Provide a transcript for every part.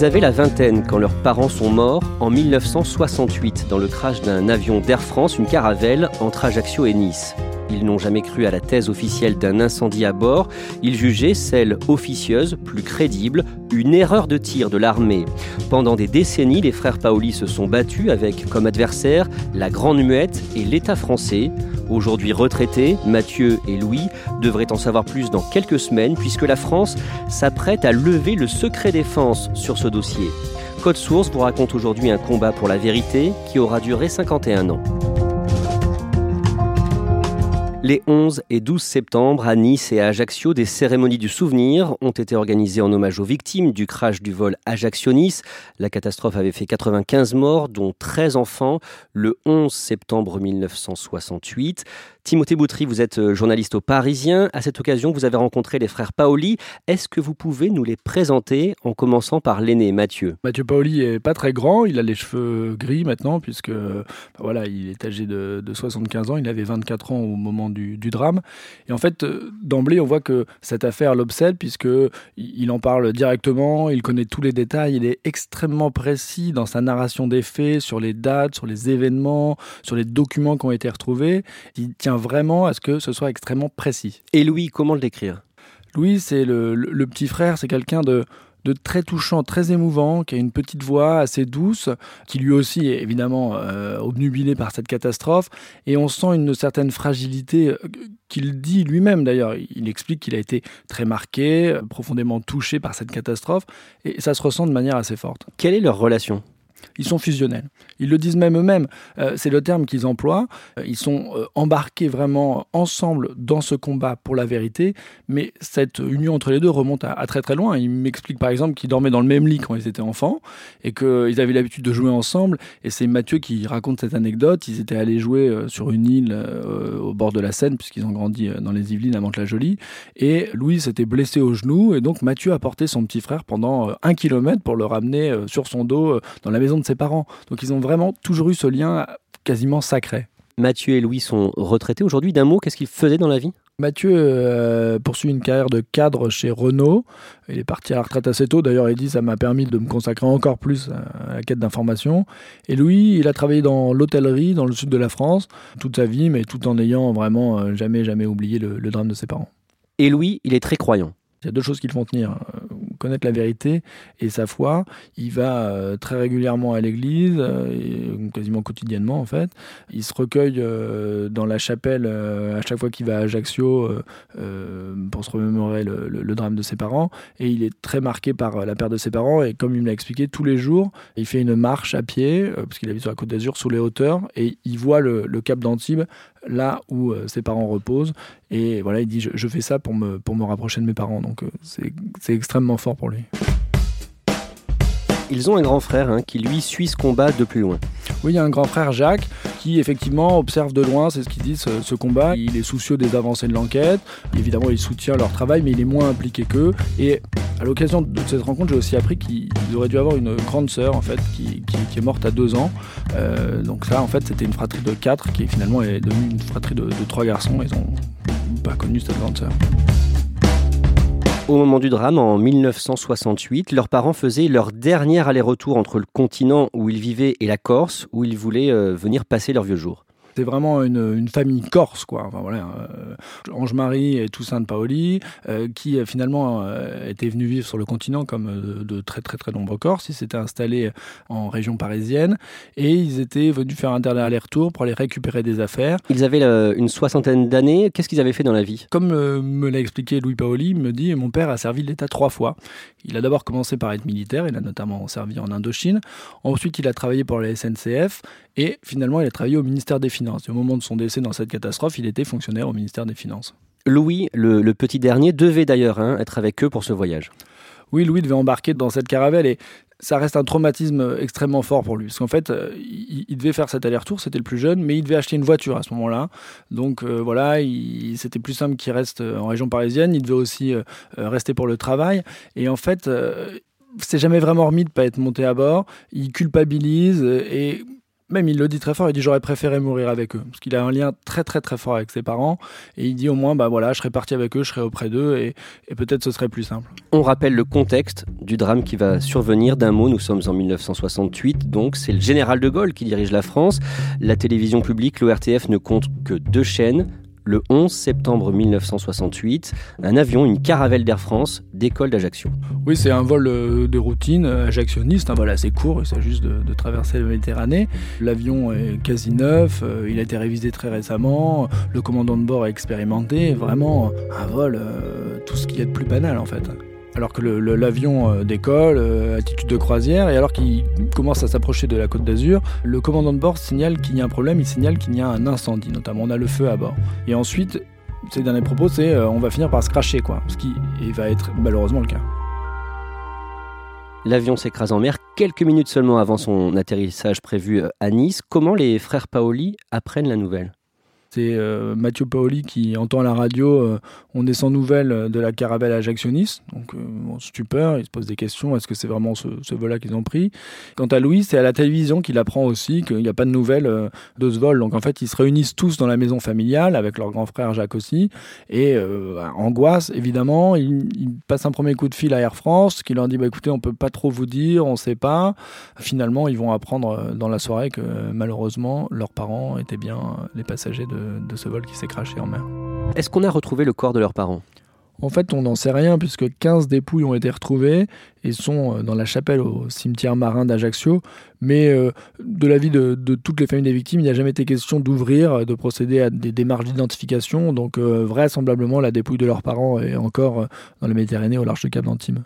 Ils avaient la vingtaine quand leurs parents sont morts en 1968 dans le crash d'un avion d'Air France, une caravelle, entre Ajaccio et Nice. Ils n'ont jamais cru à la thèse officielle d'un incendie à bord. Ils jugeaient celle officieuse, plus crédible, une erreur de tir de l'armée. Pendant des décennies, les frères Paoli se sont battus avec comme adversaires la Grande Muette et l'État français. Aujourd'hui retraités, Mathieu et Louis devraient en savoir plus dans quelques semaines puisque la France s'apprête à lever le secret défense sur ce dossier. Code Source vous raconte aujourd'hui un combat pour la vérité qui aura duré 51 ans. Les 11 et 12 septembre, à Nice et à Ajaccio, des cérémonies du souvenir ont été organisées en hommage aux victimes du crash du vol Ajaccio-Nice. La catastrophe avait fait 95 morts, dont 13 enfants, le 11 septembre 1968. Timothée Boutry, vous êtes euh, journaliste au Parisien. À cette occasion, vous avez rencontré les frères Paoli. Est-ce que vous pouvez nous les présenter en commençant par l'aîné, Mathieu? Mathieu Paoli est pas très grand, il a les cheveux gris maintenant, puisque voilà, il est âgé de, de, 75 ans, il avait 24 ans au moment du, du drame. Et en fait, euh, d'emblée, on voit que cette affaire l'obsède, puisque il en parle directement, il connaît tous les détails, il est extrêmement précis dans sa narration des faits, sur les dates, sur les événements, sur les documents qui ont été retrouvés. Il tient vraiment à ce que ce soit extrêmement précis. Et Louis, comment le décrire? Louis, c'est le, le, petit frère, c'est quelqu'un de, de très touchant, très émouvant, qui a une petite voix assez douce, qui lui aussi est évidemment euh, obnubilé par cette catastrophe, et on sent une certaine fragilité euh, qu'il dit lui-même d'ailleurs. Il explique qu'il a été très marqué, euh, profondément touché par cette catastrophe, et ça se ressent de manière assez forte. Quelle est leur relation? Ils sont fusionnels. Ils le disent même eux-mêmes, euh, c'est le terme qu'ils emploient. Euh, ils sont euh, embarqués vraiment ensemble dans ce combat pour la vérité, mais cette union entre les deux remonte à, très très loin. Ils m'expliquent par exemple qu'ils dormaient dans le même lit quand ils étaient enfants et qu'ils avaient l'habitude de jouer ensemble. Et c'est Mathieu qui raconte cette anecdote. Ils étaient allés jouer sur une île au bord de la Seine, puisqu'ils ont grandi dans les Yvelines à Mantes-la-Jolie. Et Louis s'était blessé au genou, et donc Mathieu a porté son petit frère pendant un kilomètre pour le ramener sur son dos dans la maison de ses parents. Donc ils ont vraiment toujours eu ce lien quasiment sacré. Mathieu et Louis sont retraités aujourd'hui. D'un mot, qu'est-ce qu'ils faisaient dans la vie? Mathieu euh, poursuit une carrière de cadre chez Renault. Il est parti à la retraite assez tôt. D'ailleurs, il dit ça m'a permis de me consacrer encore plus à la quête d'informations. Et Louis, il a travaillé dans l'hôtellerie dans le sud de la France toute sa vie, mais tout en ayant vraiment euh, jamais, jamais oublié le, le drame de ses parents. Et Louis, il est très croyant. Il y a deux choses qui le font tenir connaître la vérité et sa foi. Il va euh, très régulièrement à l'église, euh, quasiment quotidiennement en fait. Il se recueille euh, dans la chapelle à chaque fois qu'il va à Ajaccio pour se remémorer le, drame de ses parents. Et il est très marqué par la perte de ses parents. Et comme il me l'a expliqué, tous les jours, il fait une marche à pied, parce qu'il habite sur la côte d'Azur, sous les hauteurs, et il voit le, cap d'Antibes là où ses parents reposent. Et voilà, il dit je, fais ça pour me, pour me rapprocher de mes parents. Donc c'est extrêmement fort pour lui. Ils ont un grand frère hein, qui lui suit ce combat de plus loin. Oui, il y a un grand frère Jacques qui effectivement observe de loin, c'est ce qu'ils disent, ce, combat. Il est soucieux des avancées de l'enquête. Évidemment, il soutient leur travail, mais il est moins impliqué qu'eux. Et à l'occasion de cette rencontre, j'ai aussi appris qu'ils auraient dû avoir une grande sœur en fait qui, est morte à deux ans. Euh, donc ça, en fait, c'était une fratrie de quatre qui finalement est devenue une fratrie de, de trois garçons. Ils n'ont pas connu cette grande sœur. Au moment du drame, en 1968, leurs parents faisaient leur dernier aller-retour entre le continent où ils vivaient et la Corse, où ils voulaient euh, venir passer leurs vieux jours. C'est vraiment une, une, famille corse, quoi. Enfin, voilà, euh, Ange-Marie et Toussaint de Paoli, euh, qui euh, finalement euh, étaient venus vivre sur le continent comme de très très très nombreux Corses. Ils s'étaient installés en région parisienne et ils étaient venus faire un dernier aller-retour pour aller récupérer des affaires. Ils avaient une soixantaine d'années. Qu'est-ce qu'ils avaient fait dans la vie? Comme me l'a expliqué Louis Paoli, il me dit mon père a servi l'État trois fois. Il a d'abord commencé par être militaire, il a notamment servi en Indochine. Ensuite, il a travaillé pour la SNCF et finalement, il a travaillé au ministère des Finances. Au moment de son décès dans cette catastrophe, il était fonctionnaire au ministère des Finances. Louis, le, le petit dernier, devait d'ailleurs hein, être avec eux pour ce voyage. Oui, Louis devait embarquer dans cette caravelle et ça reste un traumatisme extrêmement fort pour lui. Parce qu'en fait, euh, il, il, devait faire cet aller-retour, c'était le plus jeune, mais il devait acheter une voiture à ce moment-là. Donc euh, voilà, c'était plus simple qu'il reste en région parisienne. Il devait aussi euh, rester pour le travail. Et en fait, euh, c'est jamais vraiment remis de pas être monté à bord. Il culpabilise et même il le dit très fort, il dit j'aurais préféré mourir avec eux, parce qu'il a un lien très très très fort avec ses parents, et il dit au moins bah voilà, je serais parti avec eux, je serais auprès d'eux, et, et peut-être ce serait plus simple. On rappelle le contexte du drame qui va survenir. D'un mot, nous sommes en 1968, donc c'est le général de Gaulle qui dirige la France, la télévision publique, l'ORTF ne compte que deux chaînes, le 11 septembre 1968, un avion, une caravelle d'Air France, décolle d'Ajaccio. Oui, c'est un vol euh, de routine ajactionniste, un vol assez court, il s'agit juste de, de, traverser la Méditerranée. L'avion est quasi neuf, euh, il a été révisé très récemment, le commandant de bord est expérimenté, vraiment un vol, euh, tout ce qu'il y a de plus banal en fait alors que l'avion euh, décolle, euh, attitude de croisière, et alors qu'il commence à s'approcher de la côte d'Azur, le commandant de bord signale qu'il y a un problème, il signale qu'il y a un incendie, notamment on a le feu à bord. Et ensuite, ses derniers propos, c'est euh, on va finir par se cracher, quoi, ce qui va être malheureusement le cas. L'avion s'écrase en mer quelques minutes seulement avant son atterrissage prévu à Nice. Comment les frères Paoli apprennent la nouvelle? C'est euh, Mathieu Paoli qui entend à la radio euh, on est sans nouvelles de la caravelle ajactionniste. Donc, euh, bon, stupeur, il se pose des questions est-ce que c'est vraiment ce, vol-là qu'ils ont pris? Quant à Louis, c'est à la télévision qu'il apprend aussi qu'il n'y a pas de nouvelles euh, de ce vol. Donc, en fait, ils se réunissent tous dans la maison familiale avec leur grand frère Jacques aussi. Et angoisse, évidemment, ils il passent un premier coup de fil à Air France qui leur dit bah, écoutez, on peut pas trop vous dire, on sait pas. Finalement, ils vont apprendre dans la soirée que malheureusement, leurs parents étaient bien les passagers de de ce vol qui s'est craché en mer. Est-ce qu'on a retrouvé le corps de leurs parents? En fait, on n'en sait rien puisque 15 dépouilles ont été retrouvées et sont euh, dans la chapelle au cimetière marin d'Ajaccio. Mais euh, de l'avis de, de, toutes les familles des victimes, il n'y a jamais été question d'ouvrir, de procéder à des démarches d'identification. Donc euh, vraisemblablement, la dépouille de leurs parents est encore dans la Méditerranée au large de Cap d'Antibes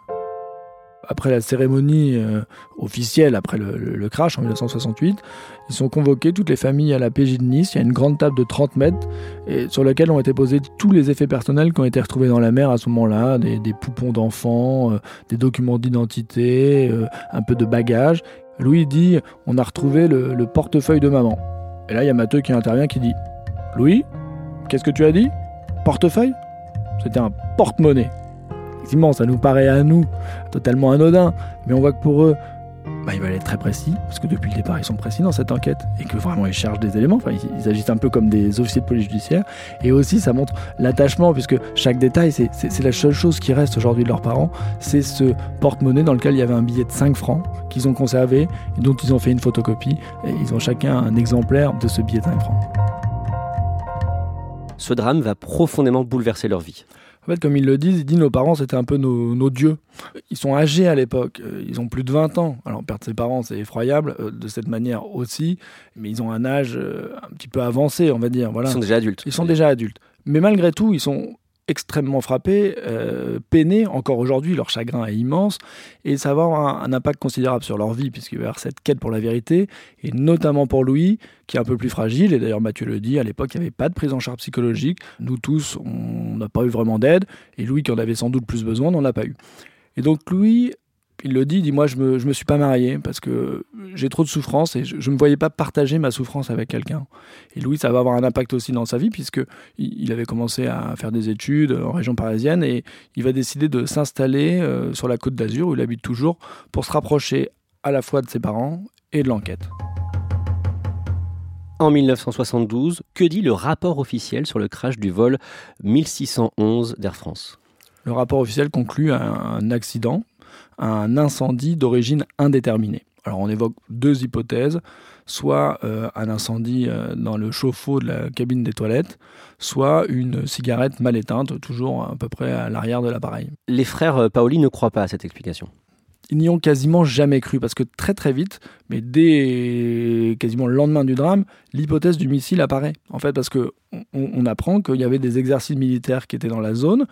après la cérémonie euh, officielle, après le, crash en 1968, ils sont convoqués, toutes les familles, à la PJ de Nice. Il y a une grande table de 30 mètres sur laquelle ont été posés tous les effets personnels qui ont été retrouvés dans la mer à ce moment-là, des, poupons d'enfants, euh, des documents d'identité, euh, un peu de bagages. Louis dit, on a retrouvé le, le portefeuille de maman. Et là, il y a Matteux qui intervient, qui dit, Louis, qu'est-ce que tu as dit? Portefeuille? C'était un porte-monnaie effectivement, ça nous paraît à nous totalement anodin, mais on voit que pour eux, bah, il va être très précis, parce que depuis le départ, ils sont précis dans cette enquête, et que vraiment, ils cherchent des éléments, enfin, ils, ils agissent un peu comme des officiers de police judiciaire, et aussi, ça montre l'attachement, puisque chaque détail, c'est la seule chose qui reste aujourd'hui de leurs parents, c'est ce porte-monnaie dans lequel il y avait un billet de 5 francs, qu'ils ont conservé, et dont ils ont fait une photocopie, et ils ont chacun un exemplaire de ce billet de 5 francs. Ce drame va profondément bouleverser leur vie. En fait, comme ils le disent, ils disent nos parents c'était un peu nos, nos, dieux. Ils sont âgés à l'époque, ils ont plus de 20 ans. Alors perdre ses parents c'est effroyable euh, de cette manière aussi, mais ils ont un âge euh, un petit peu avancé, on va dire. Voilà. Ils sont déjà adultes. Ils sont déjà adultes. Mais malgré tout, ils sont extrêmement frappés, euh, peinés. Encore aujourd'hui, leur chagrin est immense et ça va avoir un, un impact considérable sur leur vie puisqu'il va y avoir cette quête pour la vérité et notamment pour Louis qui est un peu plus fragile. Et d'ailleurs, Mathieu le dit, à l'époque, il n'y avait pas de prise en charge psychologique. Nous tous, on n'a pas eu vraiment d'aide et Louis, qui en avait sans doute plus besoin, n'en a pas eu. Et donc, Louis il le dit, il dit moi je me, je me suis pas marié parce que j'ai trop de souffrance et je, je me voyais pas partager ma souffrance avec quelqu'un. Et Louis, ça va avoir un impact aussi dans sa vie puisque il, avait commencé à faire des études en région parisienne et il va décider de s'installer euh, sur la côte d'Azur où il habite toujours pour se rapprocher à la fois de ses parents et de l'enquête. En 1972, que dit le rapport officiel sur le crash du vol 1611 d'Air France? Le rapport officiel conclut à un accident, un incendie d'origine indéterminée. Alors on évoque deux hypothèses, soit euh, un incendie euh, dans le chauffe-eau de la cabine des toilettes, soit une cigarette mal éteinte, toujours à peu près à l'arrière de l'appareil. Les frères euh, Paoli ne croient pas à cette explication ils n'y ont quasiment jamais cru parce que très très vite, mais dès quasiment le lendemain du drame, l'hypothèse du missile apparaît. En fait, parce que on apprend qu'il y avait des exercices militaires qui étaient dans la zone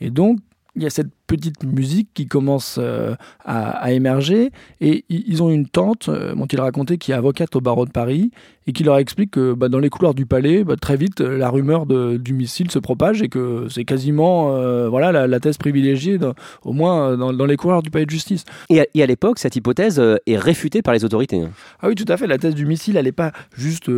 et donc il y a cette petite musique qui commence euh, à, émerger. Et ils ont une tante, euh, dont il racontait, qui est avocate au barreau de Paris, et qui leur explique que bah, dans les couloirs du palais, bah, très vite, la rumeur du missile se propage et que c'est quasiment euh, voilà, la, thèse privilégiée, au moins dans, les couloirs du palais de justice. Et à, l'époque, cette hypothèse est réfutée par les autorités. Ah oui, tout à fait. La thèse du missile, elle n'est pas juste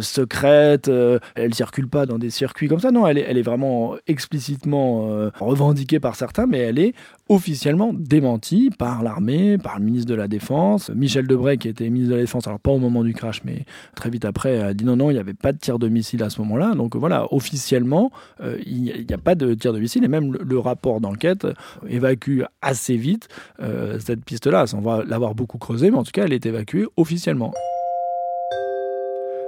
secrète, elle ne circule pas dans des circuits comme ça. Non, elle est, elle est vraiment explicitement revendiquée par certains, mais elle est officiellement démentie par l'armée, par le ministre de la Défense. Michel Debray, qui était ministre de la Défense, alors pas au moment du crash, mais très vite après, a dit non, non, il n'y avait pas de tir de missile à ce moment-là. Donc voilà, officiellement, euh, il n'y a, pas de tir de missile, et même le, rapport d'enquête évacue assez vite euh, cette piste-là. On va l'avoir beaucoup creusé, mais en tout cas, elle est évacuée officiellement.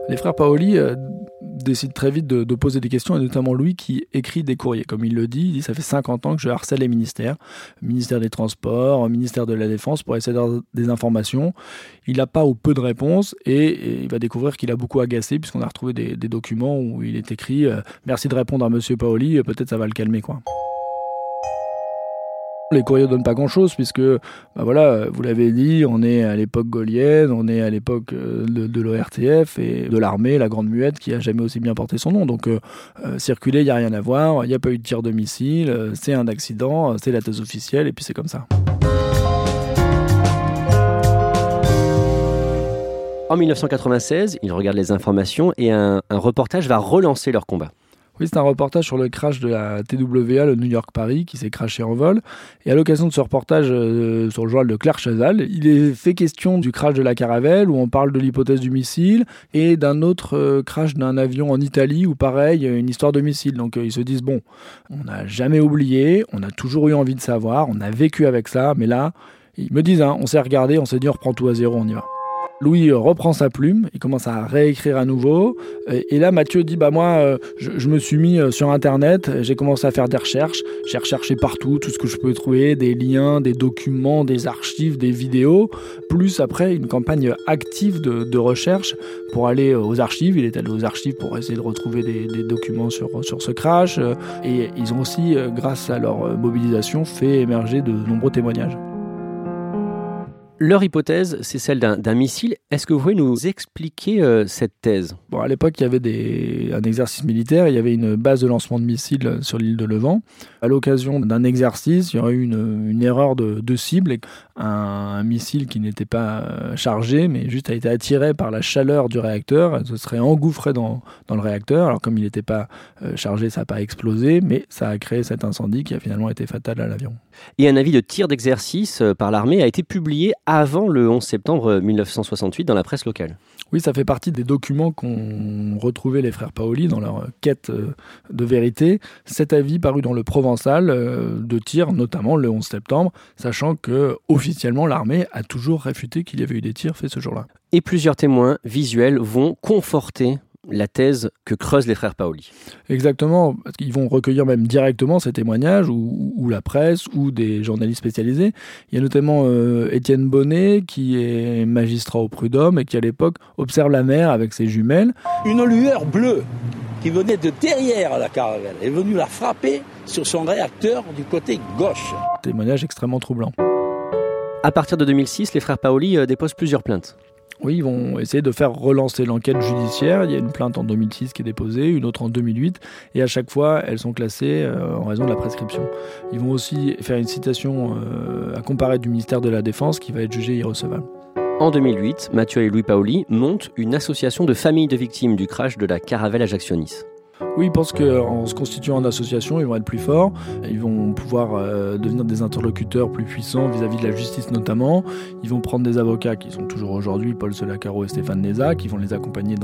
Les frères Paoli euh, décident très vite de, poser des questions, et notamment Louis qui écrit des courriers. Comme il le dit, il dit Ça fait 50 ans que je harcèle les ministères, ministère des Transports, ministère de la Défense, pour essayer d'avoir des informations. Il n'a pas ou peu de réponses, et, il va découvrir qu'il a beaucoup agacé, puisqu'on a retrouvé des, documents où il est écrit euh, Merci de répondre à monsieur Paoli, peut-être ça va le calmer. Les courriers donnent pas grand-chose puisque, bah voilà, vous l'avez dit, on est à l'époque gaulienne, on est à l'époque euh, de, l'ORTF et de l'armée, la Grande Muette, qui a jamais aussi bien porté son nom. Donc, euh, euh, circuler, il n'y a rien à voir, il n'y a pas eu de tir de missile, c'est un accident, c'est la thèse officielle et puis c'est comme ça. En 1996, ils regardent les informations et un reportage va relancer leur combat. Oui, c'est un reportage sur le crash de la TWA, le New York-Paris, qui s'est crashé en vol. Et à l'occasion de ce reportage euh, sur le journal de Claire Chazal, il est fait question du crash de la Caravelle, où on parle de l'hypothèse du missile, et d'un autre euh, crash d'un avion en Italie, où pareil, une histoire de missile. Donc euh, ils se disent, bon, on n'a jamais oublié, on a toujours eu envie de savoir, on a vécu avec ça, mais là, ils me disent, hein, on s'est regardé, on s'est dit, on reprend tout à zéro, on y va. Louis reprend sa plume, il commence à réécrire à nouveau. Et là, Mathieu dit Bah, moi, euh, je, me suis mis euh, sur Internet, j'ai commencé à faire des recherches. J'ai recherché partout tout ce que je peux trouver des liens, des documents, des archives, des vidéos. Plus après, une campagne active de, recherche pour aller aux archives. Il est allé aux archives pour essayer de retrouver des, des documents sur, sur ce crash. Et ils ont aussi, euh, grâce à leur mobilisation, fait émerger de nombreux témoignages. Leur hypothèse, c'est celle d'un missile. Est-ce que vous pouvez nous expliquer euh, cette thèse? Bon, À l'époque, il y avait des, un exercice militaire, il y avait une base de lancement de missiles sur l'île de Levant. À l'occasion d'un exercice, il y aurait eu une, une erreur de, de cible et un, missile qui n'était pas euh, chargé, mais juste a été attiré par la chaleur du réacteur, se serait engouffré dans, dans le réacteur. Alors comme il n'était pas euh, chargé, ça n'a pas explosé, mais ça a créé cet incendie qui a finalement été fatal à l'avion. Et un avis de tir d'exercice par l'armée a été publié avant le 11 septembre 1968 dans la presse locale. Oui, ça fait partie des documents qu'ont retrouvé les frères Paoli dans leur quête euh, de vérité. Cet avis paru dans le Provençal euh, de tir, notamment le 11 septembre, sachant que officiellement l'armée a toujours réfuté qu'il y avait eu des tirs faits ce jour-là. Et plusieurs témoins visuels vont conforter la thèse que creusent les frères Paoli. Exactement, parce qu'ils vont recueillir même directement ces témoignages, ou, la presse, ou des journalistes spécialisés. Il y a notamment euh, Étienne Bonnet, qui est magistrat au prud'homme et qui à l'époque observe la mer avec ses jumelles. Une lueur bleue qui venait de derrière la caravelle est venue la frapper sur son réacteur du côté gauche. Témoignage extrêmement troublant. À partir de 2006, les frères Paoli euh, déposent plusieurs plaintes. Oui, ils vont essayer de faire relancer l'enquête judiciaire. Il y a une plainte en 2006 qui est déposée, une autre en 2008, et à chaque fois, elles sont classées euh, en raison de la prescription. Ils vont aussi faire une citation euh, à comparer du ministère de la Défense qui va être jugée irrecevable. En 2008, Mathieu et Louis Paoli montent une association de familles de victimes du crash de la caravelle Ajaccio-Nice. Oui, ils pensent qu'en se constituant en association, ils vont être plus forts, ils vont pouvoir euh, devenir des interlocuteurs plus puissants vis-à-vis de la justice notamment. Ils vont prendre des avocats qui sont toujours aujourd'hui Paul Solacaro et Stéphane Neza, qui vont les accompagner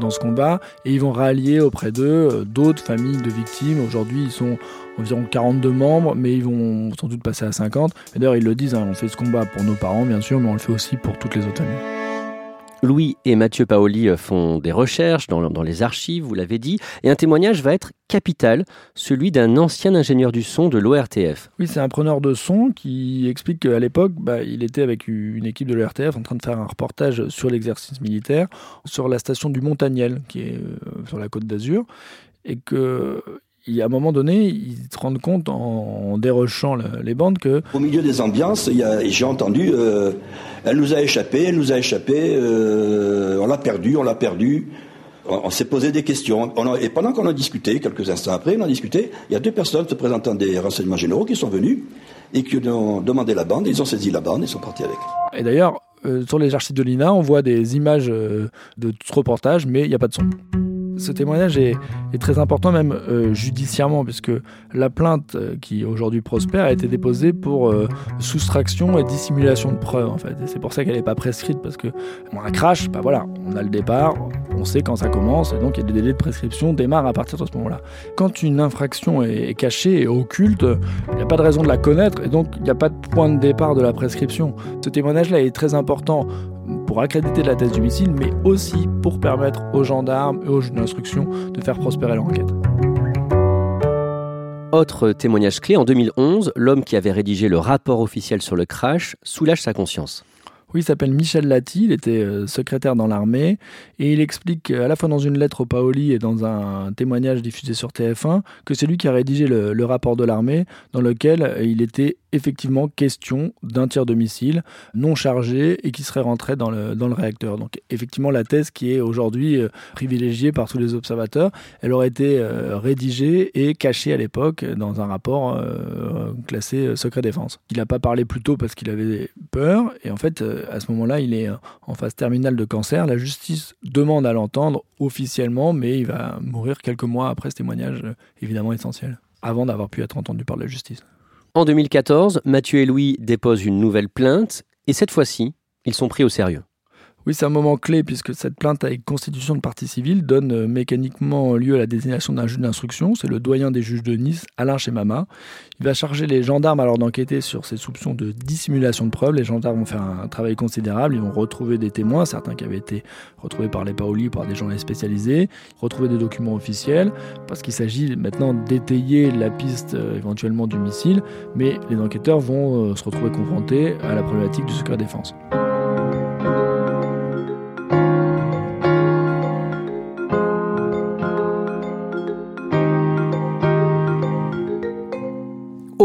dans, ce combat, et ils vont rallier auprès d'eux euh, d'autres familles de victimes. Aujourd'hui, ils sont environ 42 membres, mais ils vont sans doute passer à 50. Et d'ailleurs, ils le disent, hein, on fait ce combat pour nos parents, bien sûr, mais on le fait aussi pour toutes les autres familles. Louis et Mathieu Paoli euh, font des recherches dans, les archives, vous l'avez dit, et un témoignage va être capital, celui d'un ancien ingénieur du son de l'ORTF. Oui, c'est un preneur de son qui explique qu'à l'époque, bah, il était avec une équipe de l'ORTF en train de faire un reportage sur l'exercice militaire sur la station du Montagnel, qui est euh, sur la côte d'Azur, et que à un moment donné, ils se rendent compte en, dérochant les bandes que... Au milieu des ambiances, j'ai entendu, euh, elle nous a échappé, elle nous a échappé, euh, on l'a perdu, on l'a perdu. On, s'est posé des questions. et pendant qu'on a discuté, quelques instants après, on a discuté, il y a deux personnes se présentant des renseignements généraux qui sont venus et qui ont demandé la bande, ils ont saisi la bande et sont partis avec. Et d'ailleurs, euh, sur les archives de l'INA, on voit des images de ce reportage, mais il n'y a pas de son ce témoignage est, très important même euh, judiciairement puisque la plainte euh, qui aujourd'hui prospère a été déposée pour euh, soustraction et dissimulation de preuves en fait. C'est pour ça qu'elle n'est pas prescrite parce que un crash, bah voilà, on a le départ, on sait quand ça commence et donc il y a des délais de prescription démarrent à partir de ce moment-là. Quand une infraction est, cachée et occulte, il n'y a pas de raison de la connaître et donc il n'y a pas de point de départ de la prescription. Ce témoignage-là est très important pour accréditer la thèse du missile, mais aussi pour permettre aux gendarmes et aux juges d'instruction de faire prospérer l'enquête. Autre témoignage clé, en 2011, l'homme qui avait rédigé le rapport officiel sur le crash soulage sa conscience. Oui, il s'appelle Michel Lati, il était euh, secrétaire dans l'armée et il explique à la fois dans une lettre au Paoli et dans un témoignage diffusé sur TF1 que c'est lui qui a rédigé le rapport de l'armée dans lequel il était effectivement question d'un tir de missile non chargé et qui serait rentré dans le, dans le réacteur. Donc effectivement, la thèse qui est aujourd'hui euh, privilégiée par tous les observateurs, elle aurait été euh, rédigée et cachée à l'époque dans un rapport euh, classé secret défense. Il n'a pas parlé plus tôt parce qu'il avait peur et en fait, à ce moment-là, il est en phase terminale de cancer. La justice demande à l'entendre officiellement, mais il va mourir quelques mois après ce témoignage évidemment essentiel, avant d'avoir pu être entendu par la justice. En 2014, Mathieu et Louis déposent une nouvelle plainte et cette fois-ci, ils sont pris au sérieux. Oui, c'est un moment clé puisque cette plainte avec constitution de partie civile donne euh, mécaniquement lieu à la désignation d'un juge d'instruction. C'est le doyen des juges de Nice, Alain Chemama. Il va charger les gendarmes alors d'enquêter sur ces soupçons de dissimulation de preuves. Les gendarmes vont faire un travail considérable. Ils vont retrouver des témoins, certains qui avaient été retrouvés par les Paoli, par des journalistes spécialisés, retrouver des documents officiels, parce qu'il s'agit maintenant d'étayer la piste euh, éventuellement du missile. Mais les enquêteurs vont euh, se retrouver confrontés à la problématique du secret défense.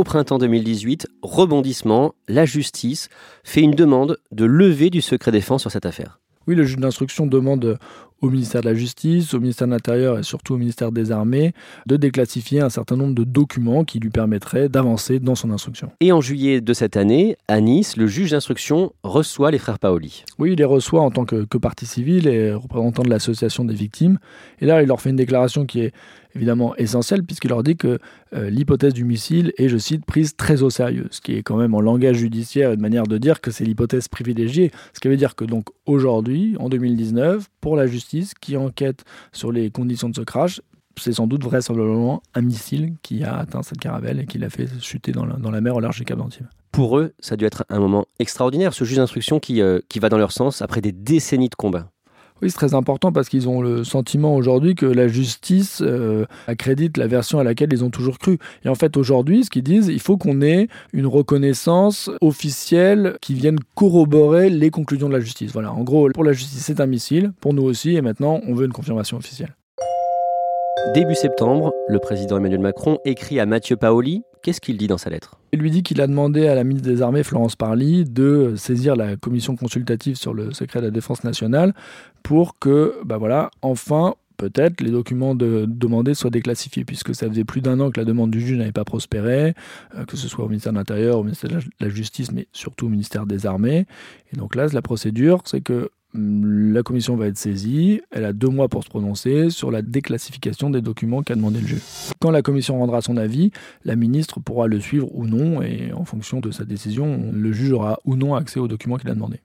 Au printemps 2018, rebondissement, la justice fait une demande de levée du secret défense sur cette affaire. Oui, le juge d'instruction demande au ministère de la Justice, au ministère de l'Intérieur et surtout au ministère des Armées de déclassifier un certain nombre de documents qui lui permettraient d'avancer dans son instruction. Et en juillet de cette année, à Nice, le juge d'instruction reçoit les frères Paoli. Oui, il les reçoit en tant que, que partie civile et représentant de l'association des victimes. Et là, il leur fait une déclaration qui est évidemment essentielle puisqu'il leur dit que euh, l'hypothèse du missile est, je cite, prise très au sérieux, ce qui est quand même en langage judiciaire une manière de dire que c'est l'hypothèse privilégiée, ce qui veut dire que donc aujourd'hui, en 2019, pour la justice, qui enquête sur les conditions de ce crash. C'est sans doute vraisemblablement un missile qui a atteint cette caravelle et qui l'a fait chuter dans la, mer au large du Cap d'Antibes. Pour eux, ça a dû être un moment extraordinaire, ce juge d'instruction qui, euh, qui va dans leur sens après des décennies de combat. Oui, c'est très important parce qu'ils ont le sentiment aujourd'hui que la justice euh, accrédite la version à laquelle ils ont toujours cru. Et en fait, aujourd'hui, ce qu'ils disent, il faut qu'on ait une reconnaissance officielle qui vienne corroborer les conclusions de la justice. Voilà, en gros, pour la justice, c'est un missile, pour nous aussi, et maintenant, on veut une confirmation officielle. Début septembre, le président Emmanuel Macron écrit à Mathieu Paoli. Qu'est-ce qu'il dit dans sa lettre? Il lui dit qu'il a demandé à la ministre des Armées, Florence Parly, de saisir la commission consultative sur le secret de la défense nationale pour que, bah voilà, enfin, peut-être les documents de, demandés soient déclassifiés, puisque ça faisait plus d'un an que la demande du juge n'avait pas prospéré, euh, que ce soit au ministère de l'Intérieur, au ministère de la Justice, mais surtout au ministère des Armées. Et donc là, la procédure, c'est que la commission va être saisie, elle a deux mois pour se prononcer sur la déclassification des documents qu'a demandé le juge. Quand la commission rendra son avis, la ministre pourra le suivre ou non, et en fonction de sa décision, le juge aura ou non accès aux documents qu'il a demandé.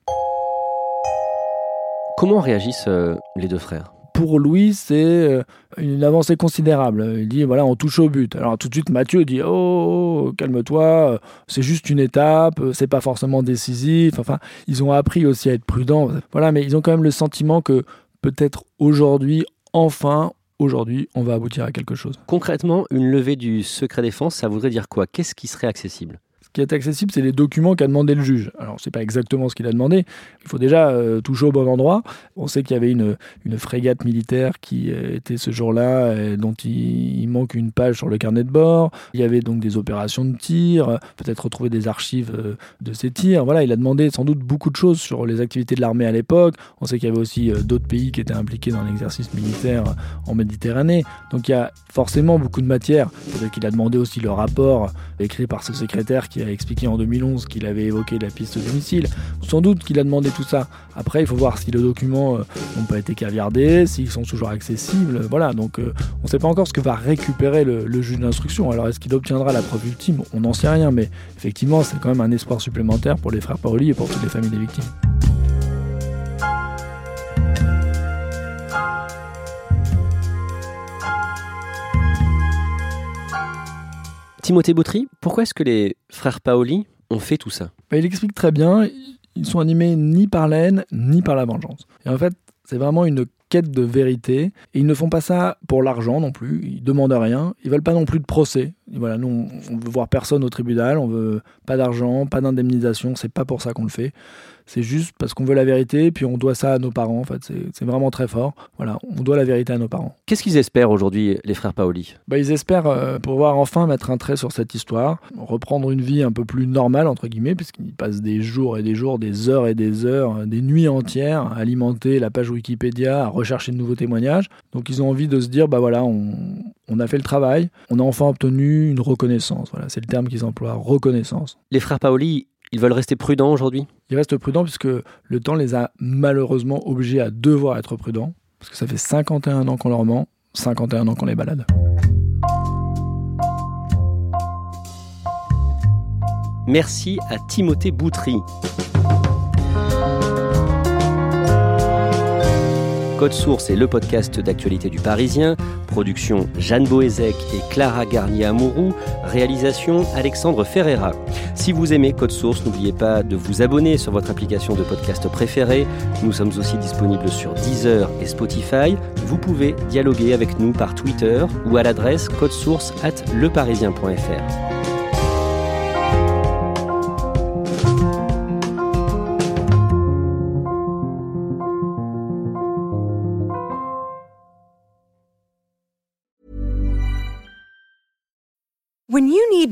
Comment réagissent euh, les deux frères? Pour Louis, c'est euh, une avancée considérable. Il dit voilà, on touche au but. Alors tout de suite, Mathieu dit oh, calme-toi, c'est juste une étape, c'est pas forcément décisif. Enfin, ils ont appris aussi à être prudents. Voilà, mais ils ont quand même le sentiment que peut-être aujourd'hui, enfin, aujourd'hui, on va aboutir à quelque chose. Concrètement, une levée du secret défense, ça voudrait dire quoi? Qu'est-ce qui serait accessible? Qui est accessible, c'est les documents qu'a demandé le juge. Alors, c'est pas exactement ce qu'il a demandé. Il faut déjà euh, toucher au bon endroit. On sait qu'il y avait une, frégate militaire qui euh, était ce jour-là, dont il, manque une page sur le carnet de bord. Il y avait donc des opérations de tir, peut-être retrouver des archives euh, de ces tirs. Voilà, il a demandé sans doute beaucoup de choses sur les activités de l'armée à l'époque. On sait qu'il y avait aussi d'autres pays qui étaient impliqués dans l'exercice militaire en Méditerranée. Donc, il y a forcément beaucoup de matière. Peut-être qu'il a demandé aussi le rapport écrit par ce secrétaire qui expliqué en 2011 qu'il avait évoqué la piste de missile. Sans doute qu'il a demandé tout ça. Après, il faut voir si les documents euh, n'ont pas été caviardés, s'ils sont toujours accessibles. Voilà, donc euh, on ne sait pas encore ce que va récupérer le, le juge d'instruction. Alors est-ce qu'il obtiendra la preuve ultime? On n'en sait rien, mais effectivement, c'est quand même un espoir supplémentaire pour les frères Paoli et pour toutes les familles des victimes. Timothée Boutry, pourquoi est-ce que les frères Paoli ont fait tout ça bah, Il explique très bien, ils sont animés ni par la haine, ni par la vengeance. Et en fait, c'est vraiment une quête de vérité. Et ils ne font pas ça pour l'argent non plus. Ils demandent rien. Ils veulent pas non plus de procès. voilà, nous, on veut voir personne au tribunal. On veut pas d'argent, pas d'indemnisation. C'est pas pour ça qu'on le fait. C'est juste parce qu'on veut la vérité, puis on doit ça à nos parents. En fait, c'est vraiment très fort. Voilà, on doit la vérité à nos parents. Qu'est-ce qu'ils espèrent aujourd'hui, les frères Paoli? Bah, Ils espèrent euh, pouvoir enfin mettre un trait sur cette histoire, reprendre une vie un peu plus normale, entre guillemets, puisqu'ils passent des jours et des jours, des heures et des heures, des nuits entières à alimenter la page Wikipédia, à rechercher de nouveaux témoignages. Donc ils ont envie de se dire, bah voilà, on, on a fait le travail, on a enfin obtenu une reconnaissance. Voilà, c'est le terme qu'ils emploient, reconnaissance. Les frères Paoli, ils veulent rester prudents aujourd'hui? Ils restent prudents puisque le temps les a malheureusement obligés à devoir être prudents. Parce que ça fait 51 ans qu'on leur ment, 51 ans qu'on les balade. Merci à Timothée Boutry. Code Source est le podcast d'actualité du Parisien. Production Jeanne Boézek et Clara Garnier-Amouroux. Réalisation Alexandre Ferreira. Si vous aimez Code Source, n'oubliez pas de vous abonner sur votre application de podcast préférée. Nous sommes aussi disponibles sur Deezer et Spotify. Vous pouvez dialoguer avec nous par Twitter ou à l'adresse codesource at leparisien.fr.